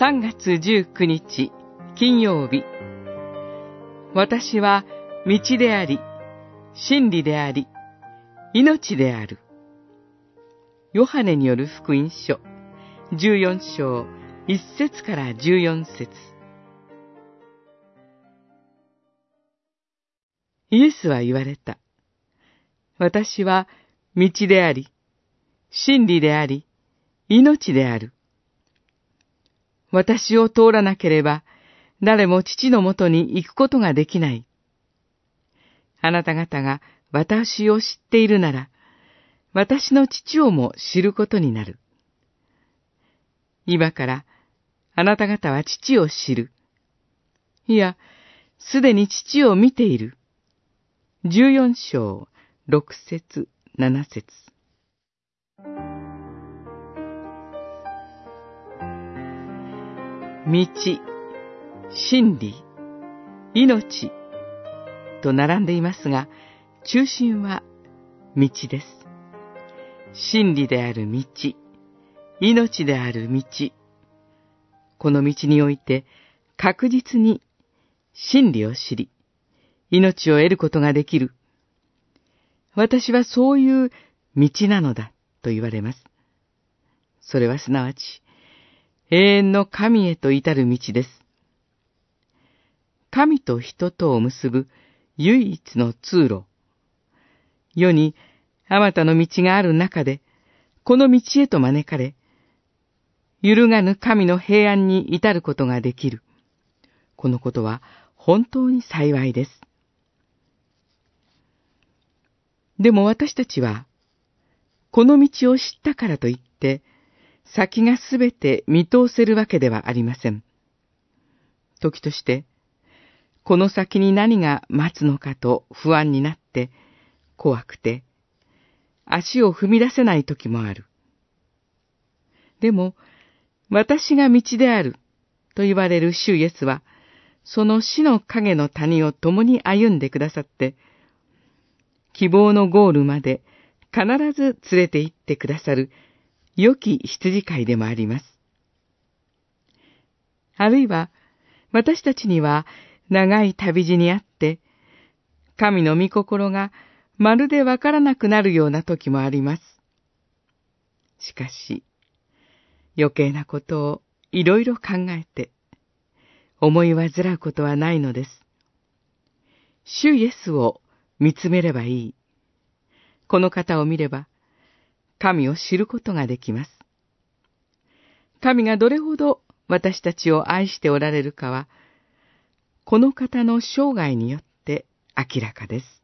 3月19日金曜日私は道であり、真理であり、命である。ヨハネによる福音書14章1節から14節イエスは言われた。私は道であり、真理であり、命である。私を通らなければ、誰も父のもとに行くことができない。あなた方が私を知っているなら、私の父をも知ることになる。今から、あなた方は父を知る。いや、すでに父を見ている。十四章、六節、七節。道、真理、命と並んでいますが、中心は道です。真理である道、命である道。この道において確実に真理を知り、命を得ることができる。私はそういう道なのだと言われます。それはすなわち、永遠の神へと至る道です。神と人とを結ぶ唯一の通路。世にあまたの道がある中で、この道へと招かれ、揺るがぬ神の平安に至ることができる。このことは本当に幸いです。でも私たちは、この道を知ったからといって、先がすべて見通せるわけではありません。時として、この先に何が待つのかと不安になって、怖くて、足を踏み出せない時もある。でも、私が道であると言われる主イエスは、その死の影の谷を共に歩んでくださって、希望のゴールまで必ず連れて行ってくださる良き羊飼いでもあります。あるいは、私たちには長い旅路にあって、神の御心がまるでわからなくなるような時もあります。しかし、余計なことをいろいろ考えて、思い煩うことはないのです。主イエスを見つめればいい。この方を見れば、神を知ることができます。神がどれほど私たちを愛しておられるかは、この方の生涯によって明らかです。